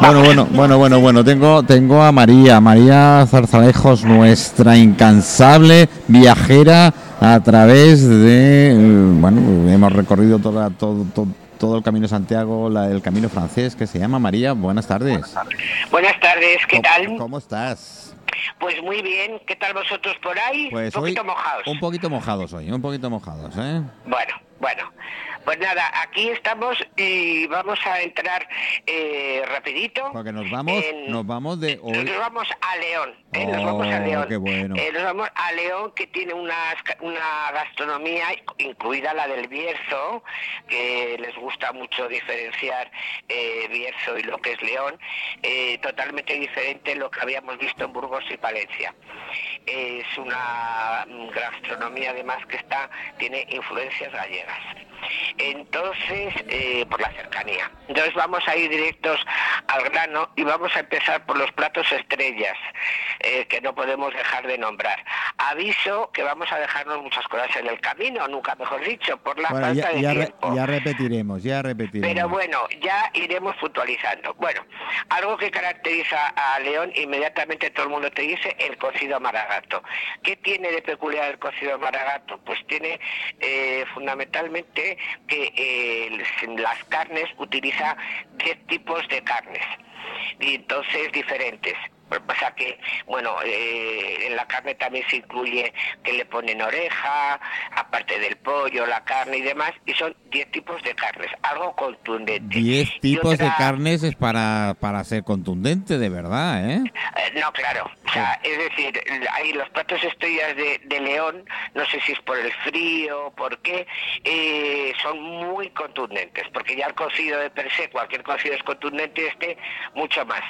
Bueno, bueno, bueno, bueno, bueno, tengo, tengo a María, María Zarzalejos, nuestra incansable viajera a través de, eh, bueno, hemos recorrido toda, todo, todo, todo el camino de Santiago, la, el camino francés que se llama María. Buenas tardes. Buenas tardes, ¿qué ¿Cómo- tal? ¿Cómo estás? Pues muy bien, ¿qué tal vosotros por ahí? Pues un poquito hoy mojados. un poquito mojados hoy, un poquito mojados, ¿eh? Bueno, bueno. Pues nada, aquí estamos y vamos a entrar eh, rapidito. Porque nos vamos, en- nos vamos de hoy. Nos vamos a León, ¿eh? nos Oh, vamos a León. qué bueno. Eh, nos vamos a León que tiene unas ca- una gastronomía, incluida la del Bierzo, que les gusta mucho diferenciar eh, Bierzo y lo que es León, totalmente diferente de lo que habíamos visto en Burgos y Palencia. Es una gastronomía además que está tiene influencias gallegas. Entonces, eh, por la cercanía. Entonces vamos a ir directos al grano y vamos a empezar por los platos estrellas, eh, que no podemos dejar de nombrar. Aviso que vamos a dejarnos muchas cosas en el camino, nunca mejor dicho, por la Bueno, falta ya, de ya, re- tiempo. ya repetiremos, ya repetiremos. Pero bueno, ya iremos puntualizando. Bueno, algo que caracteriza a León, inmediatamente todo el mundo te dice el cocido ¿Qué tiene de peculiar el cocido maragato? Pues tiene eh, fundamentalmente que eh, las carnes utiliza 10 tipos de carnes y entonces diferentes. Lo que pasa que, bueno, eh, en la carne también se incluye que le ponen oreja, aparte del pollo, la carne y demás, y son 10 tipos de carnes, algo contundente. Diez Y tipos de carnes es para, para ser contundente, de verdad, ¿eh? Eh, no, claro. O sea, es decir, hay los platos estrellas de, de León, no sé si es por el frío, por qué, eh, son muy contundentes, porque ya el cocido de per se, cualquier cocido es contundente, este mucho más.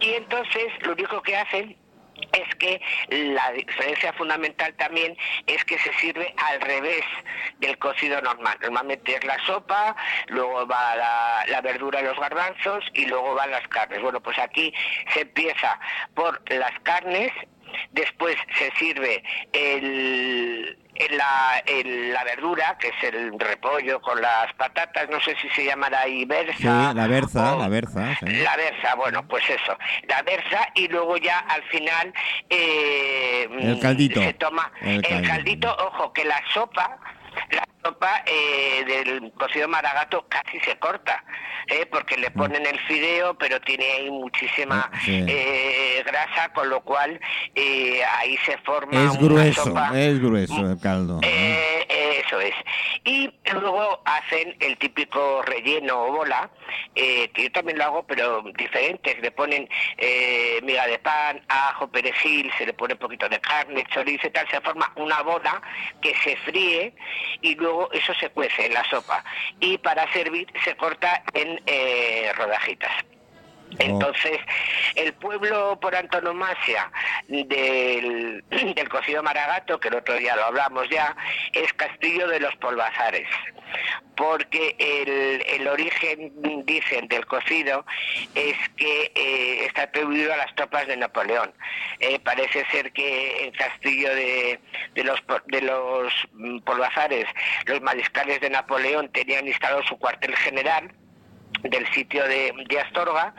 Y entonces lo único que hacen es que la diferencia fundamental también es que se sirve al revés del cocido normal. Normalmente es la sopa, luego va la, la verdura, los garbanzos y luego van las carnes. Bueno, pues aquí se empieza por las carnes, después se sirve el, el- la, el- la verdura, que es el repollo con las patatas, no sé si se llamará ahí Sí, berza. la berza, la berza, sí. la berza, bueno, pues eso, la berza y luego ya al final eh, El caldito. se toma El el, caldito, ojo, que la sopa, la sopa eh, del cocido maragato casi se corta, eh, porque le ponen el fideo, pero tiene ahí muchísima Mm. Sí. eh, grasa, con lo cual eh, ahí se forma Es una grueso, sopa es grueso el caldo. eh, eso es. Y luego hacen el típico relleno o bola, eh, que yo también lo hago, pero diferente. Le ponen eh, miga de pan, ajo, perejil, se le pone un poquito de carne, chorizo y tal. Se forma una bola que se fríe y luego eso se cuece en la sopa. Y para servir se corta en eh, rodajitas. Entonces, el pueblo por antonomasia del, del cocido maragato, que el otro día lo hablamos ya, es Castillo de los Polvazares, porque el, el origen, dicen, del cocido es que eh, está atribuido a las tropas de Napoleón. Eh, parece ser que en Castillo de, de los, de los mm, Polvazares, los mariscales de Napoleón tenían instalado su cuartel general, del sitio de, de Astorga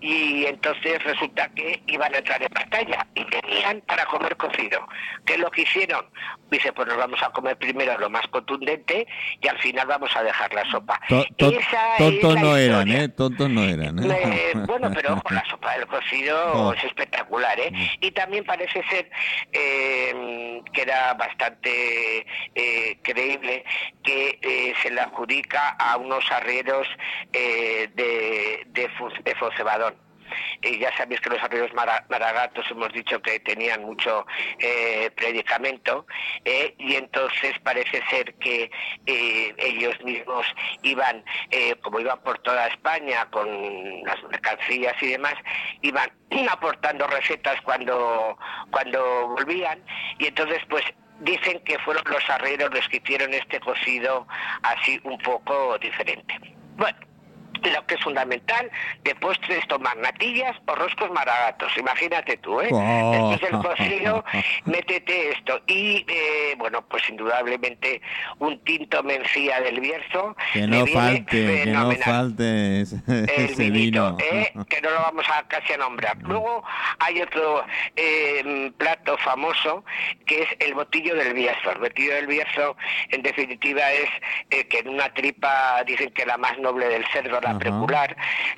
y entonces resulta que iban a entrar en batalla y tenían para comer cocido. ¿Qué es lo que hicieron? Dice, pues nos vamos a comer primero lo más contundente y al final vamos a dejar la sopa. To- to- Esa es tontos no eran. ¿eh? Tontos no eran. ¿eh? Eh, bueno, pero ojo, la sopa del cocido Oh. es espectacular, ¿eh? Y también parece ser eh, que era bastante eh, creíble que eh, se le adjudica a unos arrieros eh, de, de, de Focebadón. Eh, ya sabéis que los mara- maragatos hemos dicho que tenían mucho eh, predicamento eh, y entonces parece ser que eh, ellos mismos iban, eh, como iban por toda España con las mercancías y demás, iban aportando recetas cuando, cuando volvían y entonces pues dicen que fueron los arrieros los que hicieron este cocido así un poco diferente. Bueno, lo que es fundamental, de postres tomar natillas o roscos maragatos. Imagínate tú, ¿eh? Oh. Después del cocido, métete esto. Y, eh, bueno, pues indudablemente un tinto mencía del Bierzo. Que no falte, que no falte ese, el ese vinito, vino. ¿eh? que no lo vamos a casi a nombrar. Luego hay otro eh, plato famoso que es el botillo del Bierzo. El botillo del Bierzo, en definitiva, es eh, que en una tripa, dicen que la más noble del cerdo, la Ajá. precular,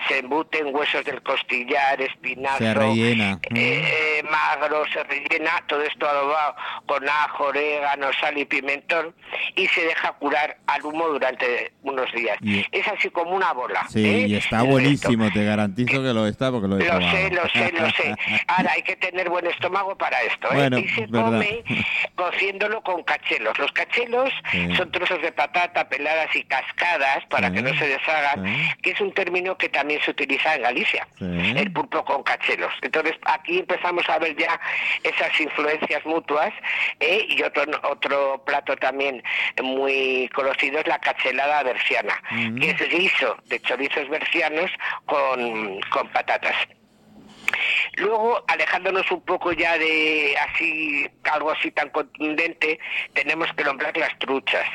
se embuten huesos del costillar, espinazo, Se rellena. eh, eh, magro, se rellena, todo esto adobado con ajo, orégano, sal y pimentón y se deja curar al humo durante unos días. Y- Es así como una bola. Sí, ¿eh? y está buenísimo, te garantizo que lo está porque lo he Lo sé, lo sé, lo sé. Ahora hay que tener buen estómago para esto, ¿eh? Bueno, y se verdad. come cociéndolo con cachelos. Los cachelos Sí. son trozos de patata peladas y cascadas para Sí. que no se deshagan, Sí. Que es un término que también se utiliza en Galicia. Sí. El pulpo con cachelos. Entonces aquí empezamos a ver ya esas influencias mutuas ¿eh? y otro otro plato también muy conocido es la cachelada berciana, que es guiso de chorizos bercianos con, con patatas. Luego, alejándonos un poco ya de así algo así tan contundente, tenemos que nombrar las truchas.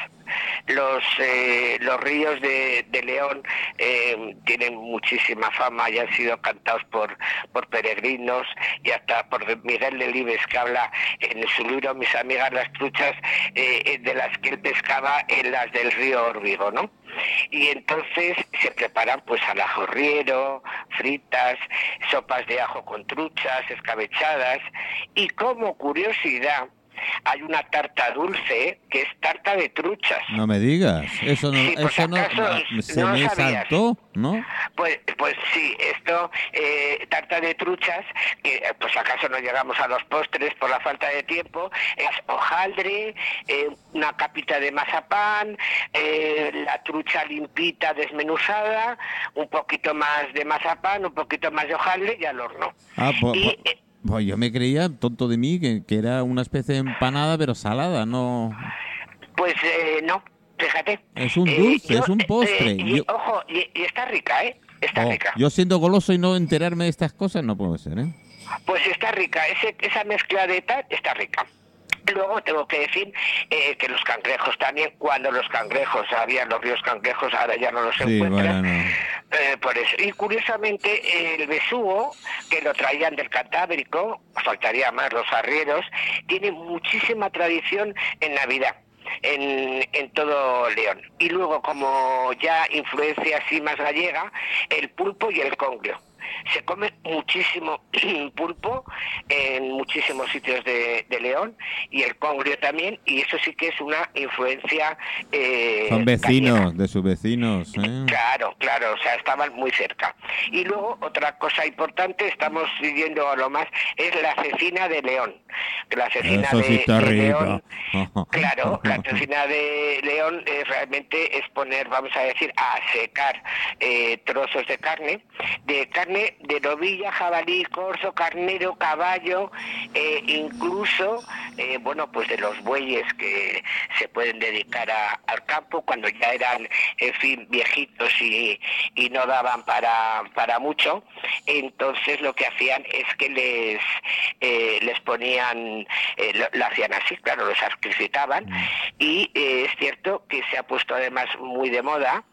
Los eh, los ríos de, de León eh, tienen muchísima fama y han sido cantados por por peregrinos y hasta por Miguel Delibes que habla en su libro Mis amigas las truchas eh, de las que él pescaba en las del río Órbigo, ¿no? Y entonces se preparan pues al ajorriero, fritas, sopas de ajo con truchas, escabechadas y como curiosidad hay una tarta dulce que es tarta de truchas. No me digas, eso no, Sí, por eso no, no- se no me sabías. saltó, ¿no? Pues, pues sí, esto, eh, tarta de truchas, que eh, pues acaso no llegamos a los postres por la falta de tiempo, es hojaldre, eh, una capita de mazapán, eh, la trucha limpita desmenuzada, un poquito más de mazapán, un poquito más de hojaldre y al horno. Ah, pues, Y, pues- eh, yo me creía, tonto de mí, que, que era una especie de empanada, pero salada, no... Pues eh, no, fíjate. Es un Eh, dulce, yo, es un postre. eh, y, Yo- Ojo, y, y está rica, ¿eh? Está Oh, rica. yo siendo goloso y no enterarme de estas cosas, no puede ser, ¿eh? Pues está rica, ese, esa mezcla de tal está rica. Luego tengo que decir eh, que los cangrejos también, cuando los cangrejos, había los ríos cangrejos, ahora ya no los Sí, encuentran. bueno, no. Eh, por eso. Y curiosamente el besugo, que lo traían del Cantábrico, faltaría más los arrieros, tiene muchísima tradición en Navidad. En, en todo León. Y luego, como ya influencia así más gallega, el pulpo y el congrio. Se come muchísimo pulpo en muchísimos sitios de, de León y el congrio también, y eso sí que es una influencia. eh, Son vecinos, de sus vecinos, ¿eh? Claro, claro, o sea, estaban muy cerca. Y luego, otra cosa importante, estamos siguiendo a lo más, es la cecina de León. La cecina Eso sí de, de. León, claro, la cecina de León eh, realmente es poner, vamos a decir, a secar eh, trozos de carne, de carne de novilla, jabalí, corzo, carnero, caballo, eh, incluso, eh, bueno, pues de los bueyes que se pueden dedicar a- al campo cuando ya eran, en fin, viejitos y, y no daban para, para mucho. Entonces lo que hacían es que les, eh, les ponían, lo, lo hacían así, claro, los sacrificaban. Y eh, es cierto que se ha puesto además muy de moda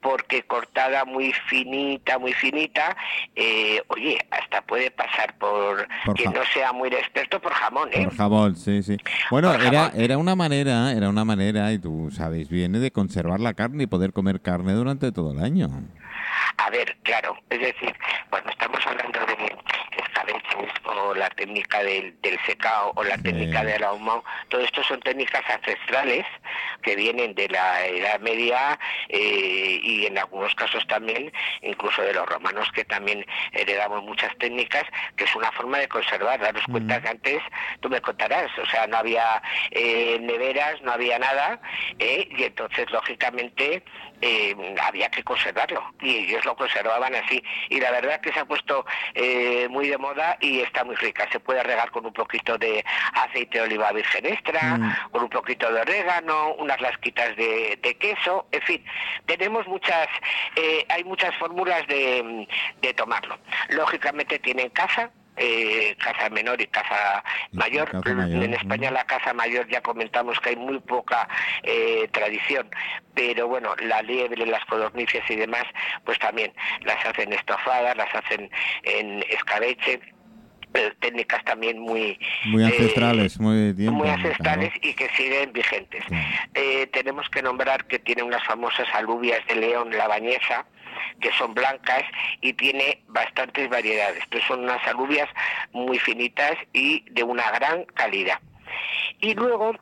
porque cortada muy finita, muy finita, eh, oye, hasta puede pasar por, Por quien no sea muy experto por jamón, ¿eh? Por jabón, sí, sí. Bueno, Por era, era una manera, era una manera, y tú sabes bien, de conservar la carne y poder comer carne durante todo el año. A ver, claro, es decir, cuando estamos hablando de escabeches o la técnica del, del secao o la Sí. técnica del ahumado, todo esto son técnicas ancestrales que vienen de la Edad Media eh, y en algunos casos también incluso de los romanos que también heredamos muchas técnicas que es una forma de conservar. Daros cuenta que antes, tú me contarás, o sea, no había eh, neveras, no había nada eh, y entonces lógicamente eh, había que conservarlo y ellos lo conservaban así. Y la verdad que se ha puesto eh, muy de moda y está muy rica. Se puede regar con un poquito de aceite de oliva virgen extra, mm. con un poquito de orégano, unas lasquitas de, queso, en fin, tenemos muchas, eh, hay muchas fórmulas de, de tomarlo. Lógicamente tienen casa, eh, casa menor y casa mayor. en España la casa mayor ya comentamos que hay muy poca eh, tradición, pero bueno, la liebre, las codornices y demás, pues también las hacen estofadas, las hacen en escabeche eh, técnicas también muy muy ancestrales muy, muy ancestrales y que siguen vigentes tenemos que nombrar que tiene unas famosas alubias de león la bañesa que son blancas y tiene bastantes variedades. Pues son unas alubias muy finitas y de una gran calidad. Y luego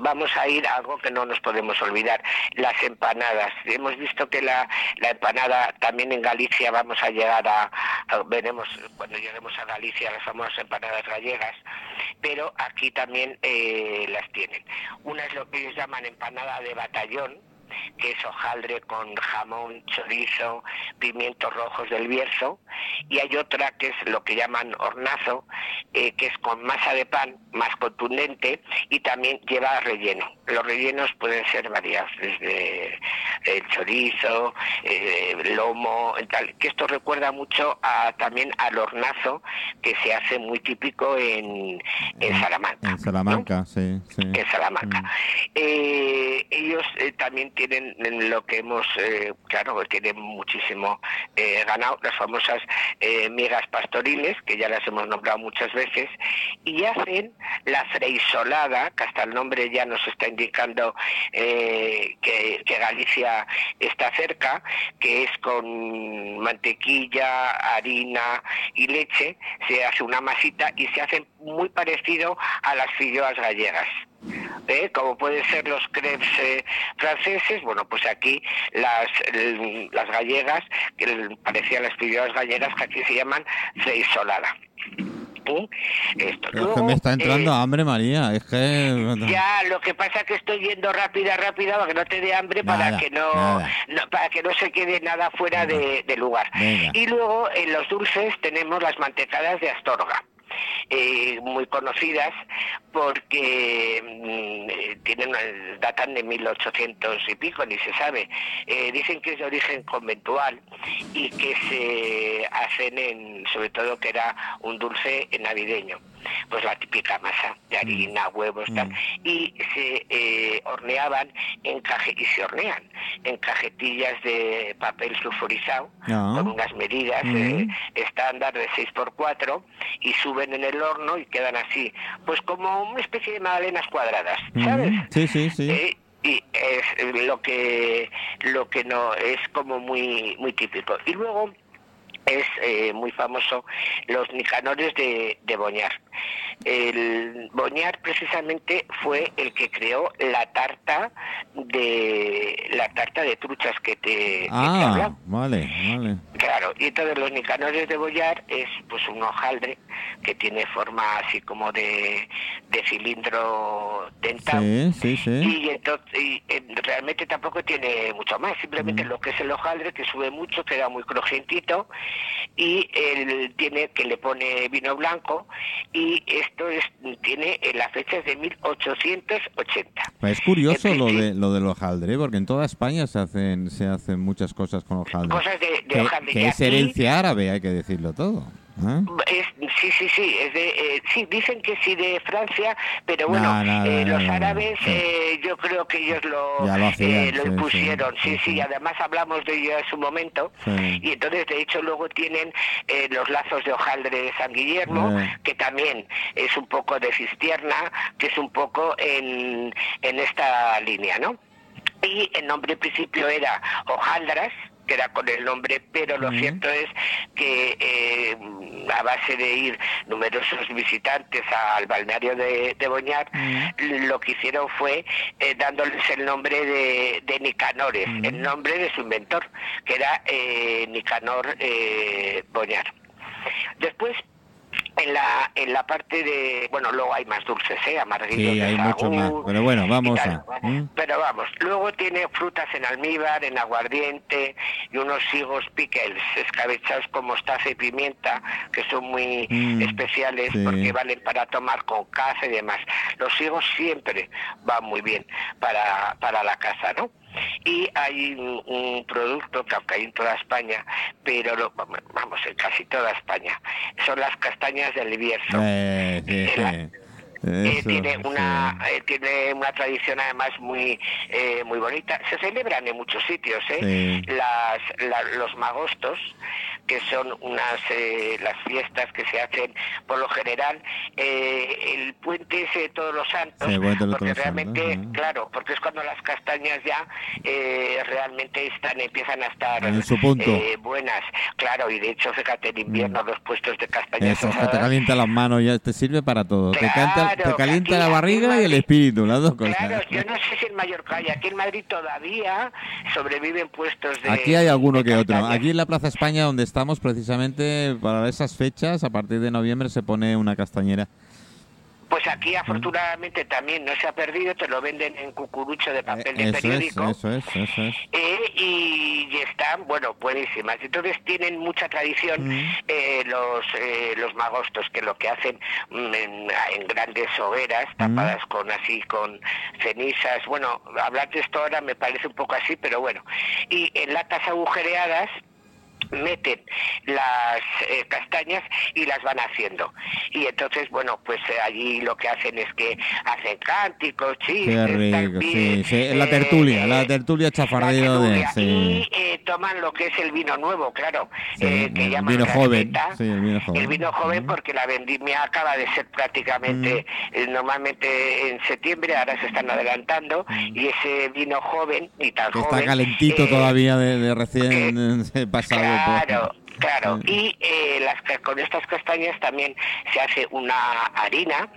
vamos a ir a algo que no nos podemos olvidar, las empanadas. Hemos visto que la, la empanada también en Galicia vamos a llegar a, veremos cuando lleguemos a Galicia las famosas empanadas gallegas, pero aquí también eh, las tienen. Una es lo que ellos llaman empanada de batallón, que es hojaldre con jamón, chorizo, pimientos rojos del Bierzo, y hay otra que es lo que llaman hornazo, eh, que es con masa de pan más contundente y también lleva relleno. Los rellenos pueden ser variados, desde el chorizo, eh, lomo, tal, que esto recuerda mucho a, también al hornazo que se hace muy típico en, en Salamanca. En Salamanca, sí, En Salamanca. Mm. Eh, ellos también tienen lo que hemos, eh, claro, tienen muchísimo eh, ganado, las famosas eh, migas pastoriles, que ya las hemos nombrado muchas veces, y hacen la freisolada, que hasta el nombre ya nos está indicando que, que Galicia está cerca, que es con mantequilla, harina y leche, se hace una masita y se hace muy parecido a las filloas gallegas. ¿eh? como pueden ser los crepes eh, franceses, bueno, pues aquí las, las gallegas, que parecían las figuras gallegas, que aquí se llaman feisolada. ¿Eh? Esto. Es que me está entrando hambre, María. Es que ya lo que pasa es que estoy yendo rápida, rápida para que no te dé hambre, para que no, para que no se quede nada fuera de, lugar. Y luego en los dulces tenemos las mantecadas de Astorga. Eh, muy conocidas porque mm, eh, tienen datan de 1800 y pico, ni se sabe. Eh, dicen que es de origen conventual y que se hacen en, sobre todo que era un dulce navideño pues la típica masa de mm. harina, huevos, tal, mm. y se eh, horneaban en caje y se hornean en cajetillas de papel sulfurizado ah. con unas medidas mm. eh, estándar de 6x4 y suben en el horno y quedan así, pues como una especie de magdalenas cuadradas, ¿sabes? Sí, sí, sí. Eh, y es lo que lo que no es como muy muy típico y luego es eh, muy famoso los Nicanores de, de Boñar. El Boñar precisamente fue el que creó la tarta de la tarta de truchas que te, ah, vale, vale. Claro, y entonces los Nicanores de Boñar es pues un hojaldre que tiene forma así como de, de cilindro dentado. Sí, sí, sí. Y entonces y, realmente tampoco tiene mucho más, simplemente mm. lo que es el hojaldre que sube mucho, queda muy crujientito y él tiene que le pone vino blanco y esto es, tiene la fecha de 1880. Es curioso lo de lo del hojaldre, porque en toda España se hacen se hacen muchas cosas con hojaldre. Cosas de, hojaldre. Que es herencia árabe, hay que decirlo todo. ¿Eh? sí, sí, sí, es de, eh, sí, dicen que sí de Francia, pero bueno, eh, los árabes yo creo que ellos lo, lo, impusieron, sí. sí, además hablamos de ello en su momento, y entonces de hecho luego tienen los lazos de hojaldre de San Guillermo, que también es un poco de cistierna, que es un poco en, en esta línea, ¿no? Y el nombre principio era hojaldras, que era con el nombre, pero lo cierto es que eh, a base de ir numerosos visitantes al balneario de, Boñar, lo que hicieron fue eh, dándoles el nombre de, de Nicanores, el nombre de su inventor, que era eh, Nicanor Boñar. Después en la en la parte de bueno luego hay más dulces eh amarguillos sí, hay mucho más pero bueno vamos a pero vamos luego tiene frutas en almíbar en aguardiente y unos higos pickles escabechados con mostaza y pimienta, que son muy Mm, especiales sí. porque valen para tomar con casa y demás. Los higos siempre van muy bien para, para la casa, ¿no? Y hay un, un producto que aunque hay en toda España, pero lo- vamos, en casi toda España, son las castañas del Bierzo. Eh. Eh, Eso, tiene una eh, tiene una tradición además muy eh, muy bonita se celebran en muchos sitios ¿eh? Sí. las la- los magostos que son unas eh, las fiestas que se hacen por lo general eh, el puente ese de todos los santos Sí, porque Santos, realmente claro porque es cuando las castañas ya eh, realmente están empiezan a estar En su punto. eh, buenas claro y de hecho fíjate en invierno los puestos de castañas Eso, que te calienta las manos, ya te sirve para todo. te, canta- Claro, te calienta la barriga en y el Madrid- espíritu, las dos cosas. Claro, yo no sé si en Mallorca y aquí en Madrid todavía sobreviven puestos de. Aquí hay alguno que otro. Aquí en la Plaza España, donde estamos precisamente para esas fechas, a partir de noviembre se pone una castañera. Pues aquí afortunadamente también no se ha perdido, te lo venden en cucurucho de papel de Eh, es, periódico. eso es, eso es. Eh, y, y están, bueno, buenísimas. Entonces tienen mucha tradición eh, los eh, los magostos, que lo que hacen mm, en, en grandes hogueras, tapadas con así, con cenizas. Bueno, hablar de esto ahora me parece un poco así, pero bueno. Y en latas agujereadas meten las eh, castañas y las van haciendo y entonces bueno pues eh, allí lo que hacen es que hacen cánticos chistes Qué rico, también, sí, sí. La eh, tertulia, eh, la tertulia chafardeo la de... Sí, y eh, toman lo que es el vino nuevo claro eh, que el llaman vino joven, el vino joven. el vino joven Mm. porque la vendimia acaba de ser prácticamente eh, normalmente en septiembre ahora se están adelantando y ese vino joven y tan Mm. joven está calentito eh, todavía de, de recién eh, pasado. Por- Claro, claro. Mm. Y eh, las, con estas castañas también se hace una harina.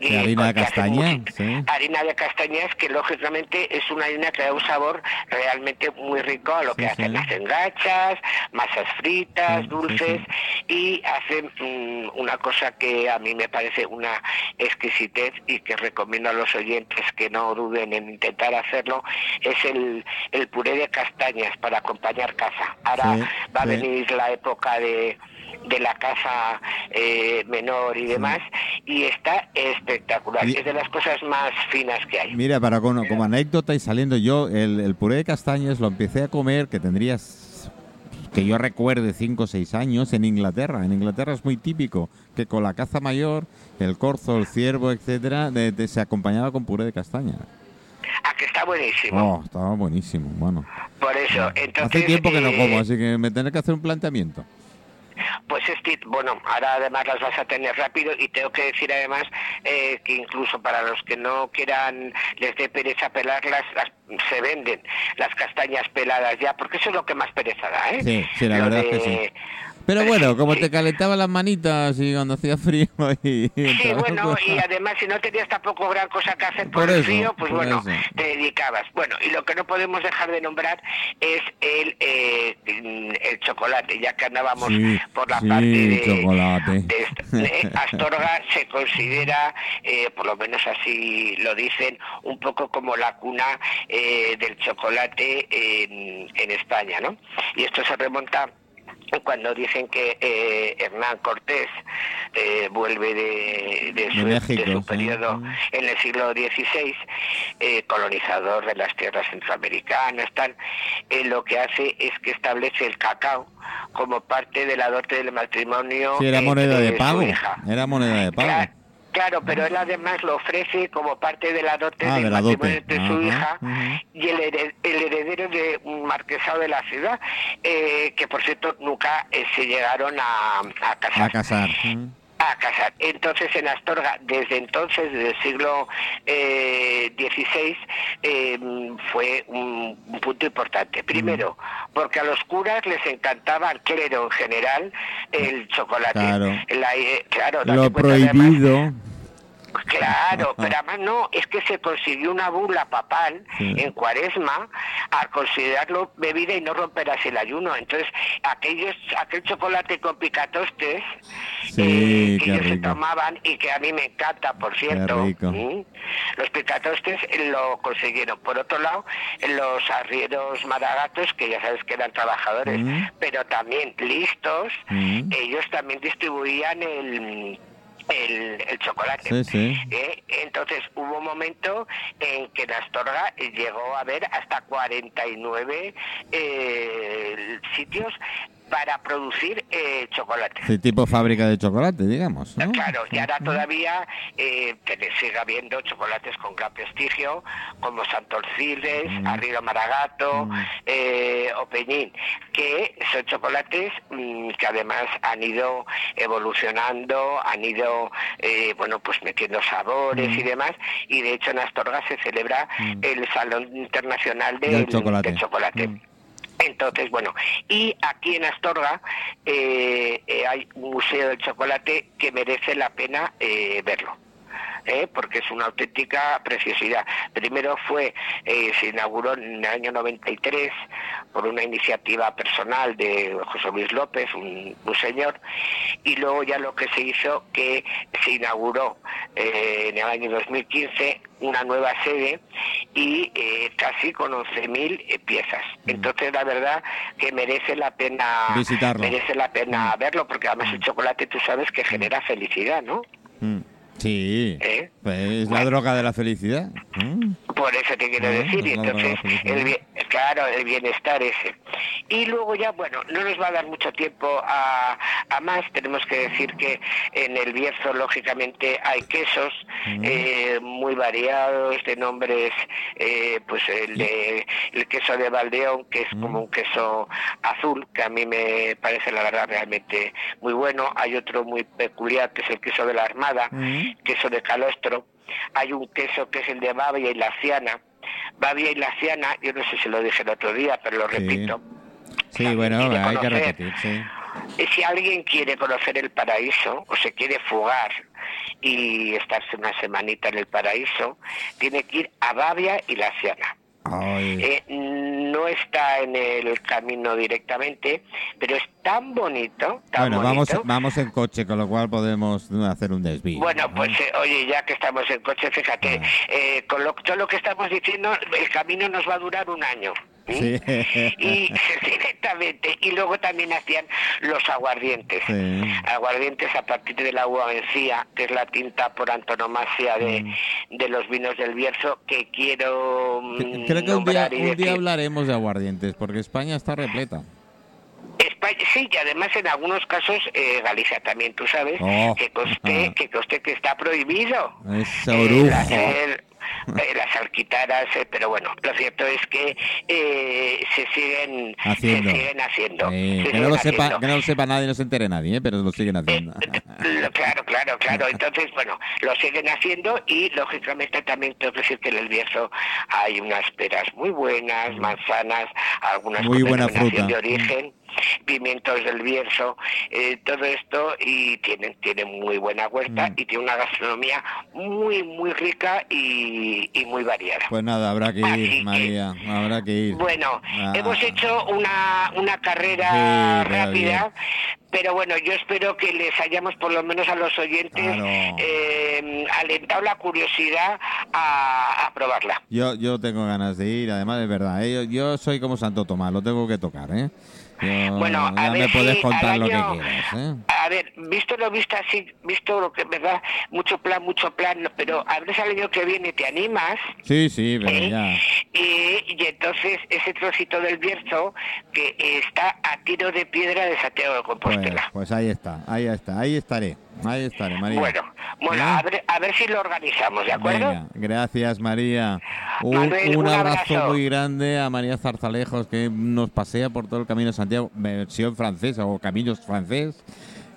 ¿Qué eh, harina de castaña? Sí. Harina de castañas que lógicamente es una harina que da un sabor realmente muy rico a lo que hacen. sí. Hacen gachas, masas fritas, dulces y hacen mm, una cosa que a mí me parece una exquisitez y que recomiendo a los oyentes que no duden en intentar hacerlo, es el, el puré de castañas para acompañar casa. Ahora va a venir la época de de la casa eh, menor y demás y está espectacular Y- es de las cosas más finas que hay Mira, para como, como anécdota y saliendo yo, el, el puré de castañas lo empecé a comer, que tendrías, que yo recuerde, 5 o 6 años en Inglaterra. En Inglaterra es muy típico que con la caza mayor, el corzo, el ciervo, etcétera, de- de- se acompañaba con puré de castaña. Ah que está buenísimo Oh, estaba buenísimo, bueno. por eso entonces Hace tiempo que no eh, como, así que me tendré que hacer un planteamiento. Pues este, bueno, ahora además las vas a tener rápido y tengo que decir además eh, que incluso para los que no quieran, les dé pereza pelarlas, las, se venden las castañas peladas ya, porque eso es lo que más pereza da, ¿eh? Sí, sí, la Lo verdad es que de- sí. Pero bueno, como te calentaban las manitas y cuando hacía frío y... Sí, bueno, y además si no tenías tampoco gran cosa que hacer por, Por el eso, frío, pues bueno, eso. te dedicabas. Bueno, y lo que no podemos dejar de nombrar es el eh, el chocolate, ya que andábamos Sí, por la sí, parte de, de Astorga se considera, eh, por lo menos así lo dicen, un poco como la cuna eh, del chocolate en, en España, ¿no? Y esto se remonta cuando dicen que eh, Hernán Cortés eh, vuelve de, de su, México, de su periodo en el siglo XVI, eh, colonizador de las tierras centroamericanas, tal, eh, lo que hace es que establece el cacao como parte de la dote del matrimonio. Sí, era moneda entre de pago. Era moneda de pago. Claro, pero él además lo ofrece como parte de la dote Ah, del de la matrimonio dote. de su Ajá, hija y el, hered- el heredero de un marquesado de la ciudad, eh, que por cierto nunca eh, se llegaron a, a casar A casar. Mm. A casar. Entonces en Astorga, desde entonces, desde el siglo XVI, eh, fue un, un punto importante. Primero, porque a los curas les encantaba, al clero en general, el chocolate. Claro. La- eh, claro, Lo cuenta, además, prohibido. Claro, pero además no, es que se consiguió una bula papal en cuaresma al considerarlo bebida y no romperás el ayuno. Entonces, aquellos, aquel chocolate con picatostes Sí, eh, que ellos se tomaban y que a mí me encanta, por cierto. ¿Mm? Los picatostes lo consiguieron. Por otro lado, los arrieros maragatos, que ya sabes que eran trabajadores, Mm. pero también listos, Mm. ellos también distribuían el, el, el chocolate. Sí, sí. ¿eh? Entonces hubo un momento en que en Astorga llegó a haber hasta 49 eh, sitios para producir eh, chocolate. Sí, tipo fábrica de chocolate, digamos. ¿no? Claro, y ahora todavía eh, sigue habiendo chocolates con gran prestigio, como Santorciles, Mm. Arriba Maragato Mm. eh, o Peñín, que son chocolates mm, que además han ido evolucionando, han ido, eh, bueno, pues metiendo sabores Mm. y demás, y de hecho en Astorga se celebra el Salón Internacional del, Del chocolate. del chocolate. Entonces, bueno, y aquí en Astorga eh, eh, hay un museo del chocolate que merece la pena eh, verlo. ¿Eh? porque es una auténtica preciosidad. Primero fue, eh, se inauguró en el año 93 por una iniciativa personal de José Luis López, un, un señor, y luego ya lo que se hizo, que se inauguró eh, en el año 2015 una nueva sede y eh, casi con 11.000 eh, piezas. Entonces, la verdad que merece la pena Visitarlo. merece la pena verlo, porque además el chocolate tú sabes que genera felicidad, ¿no? Mm. Sí. ¿Eh? Pues es la Bueno. droga de la felicidad. Mm. Por eso te quiero Ah, decir, y pues entonces, el, claro, el bienestar ese. Y luego ya, bueno, no nos va a dar mucho tiempo a, a más, tenemos que decir que en el Bierzo, lógicamente, hay quesos Mm. eh, muy variados, de nombres, eh, pues el, de, el queso de Valdeón, que es Mm. como un queso azul, que a mí me parece, la verdad, realmente muy bueno. Hay otro muy peculiar, que es el queso de la Armada, Mm. queso de calostro. Hay un queso que es el de Bavia y la Ciana. Bavia y la Ciana, yo no sé si lo dije el otro día, pero lo Sí. repito. Sí, Si bueno, hay que conocer- repetir, sí. si alguien quiere conocer el paraíso o se quiere fugar y estarse una semanita en el paraíso, tiene que ir a Bavia y la Ciana. Eh, no está en el camino directamente, pero es tan bonito, tan bueno, vamos, bonito. vamos en coche, con lo cual podemos hacer un desvío. Bueno, ¿no? pues eh, oye, ya que estamos en coche, fíjate, Ah. eh, con lo, todo lo que estamos diciendo, el camino nos va a durar un año. Sí. Y y luego también hacían los aguardientes. Sí. Aguardientes a partir de la uva vencía, que es la tinta por antonomasia de, Mm. de los vinos del Bierzo, que quiero mm, Creo que un día, un día hablaremos de aguardientes, porque España está repleta. España, sí, y además en algunos casos eh, Galicia también, tú sabes, Oh. que coste, Ajá. que coste que está prohibido. Ese Eh, las alquitaras, eh, pero bueno, lo cierto es que eh, se siguen Haciendo. se siguen haciendo. Se que, no lo sepa, haciendo. que no lo sepa nadie, no se entere nadie, ¿eh? pero lo siguen haciendo. Eh, lo- claro, claro, claro. Entonces, bueno, lo siguen haciendo y lógicamente también tengo que decir que en el Bierzo hay unas peras muy buenas, manzanas, algunas Mm. Muy con buena fruta. Mm. de origen, pimientos del Bierzo, eh, todo esto y tienen tienen muy buena huerta Mm. y tiene una gastronomía muy muy rica y, y muy variada. Pues nada, habrá que Así ir, que- María, habrá que ir. Bueno, Ah. hemos hecho una, una carrera Sí, rápida, pero bueno, yo espero que les hayamos, por lo menos a los oyentes, Claro. eh, alentado la curiosidad a, a probarla. Yo, yo tengo ganas de ir, además es verdad, ¿eh? yo, yo soy como Santo Tomás, lo tengo que tocar, ¿eh? Yo- Bueno, a ver me puedes si contar al lo que año- quieras, ¿eh? A ver, visto lo visto así, visto lo que, ¿verdad? Mucho plan, mucho plan, pero a ver si al año que viene te animas. Sí, sí, pero ¿eh? ya. Y, y entonces ese trocito del Bierzo que está a tiro de piedra de Santiago de Pues, Compostela. pues ahí está, ahí está, ahí estaré, ahí estaré, María. Bueno, bueno, ¿Eh? a, ver, a, ver, si lo organizamos, ¿de acuerdo? Venga, gracias, María. Un, un, abrazo muy grande a María Zarzalejos, que nos pasea por todo el Camino de Santiago, versión francesa o Caminos francés.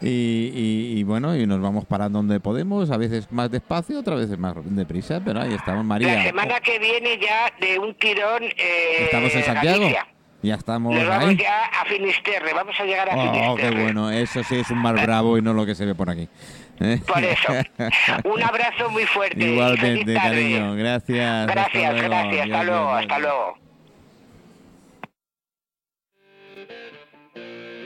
Y, y, bueno, y nos vamos parando donde podemos, a veces más despacio, otras veces más deprisa, pero ahí estamos, María. La semana que viene ya de un tirón. Eh, estamos en Santiago. Galicia. Ya estamos. Vamos ya a Finisterre, vamos a llegar a Finisterre. Oh, qué bueno, eso sí es un mar bravo y no lo que se ve por aquí. Por eso. Un abrazo muy fuerte. Igualmente, cariño. Gracias. Gracias, gracias. Hasta luego, hasta luego.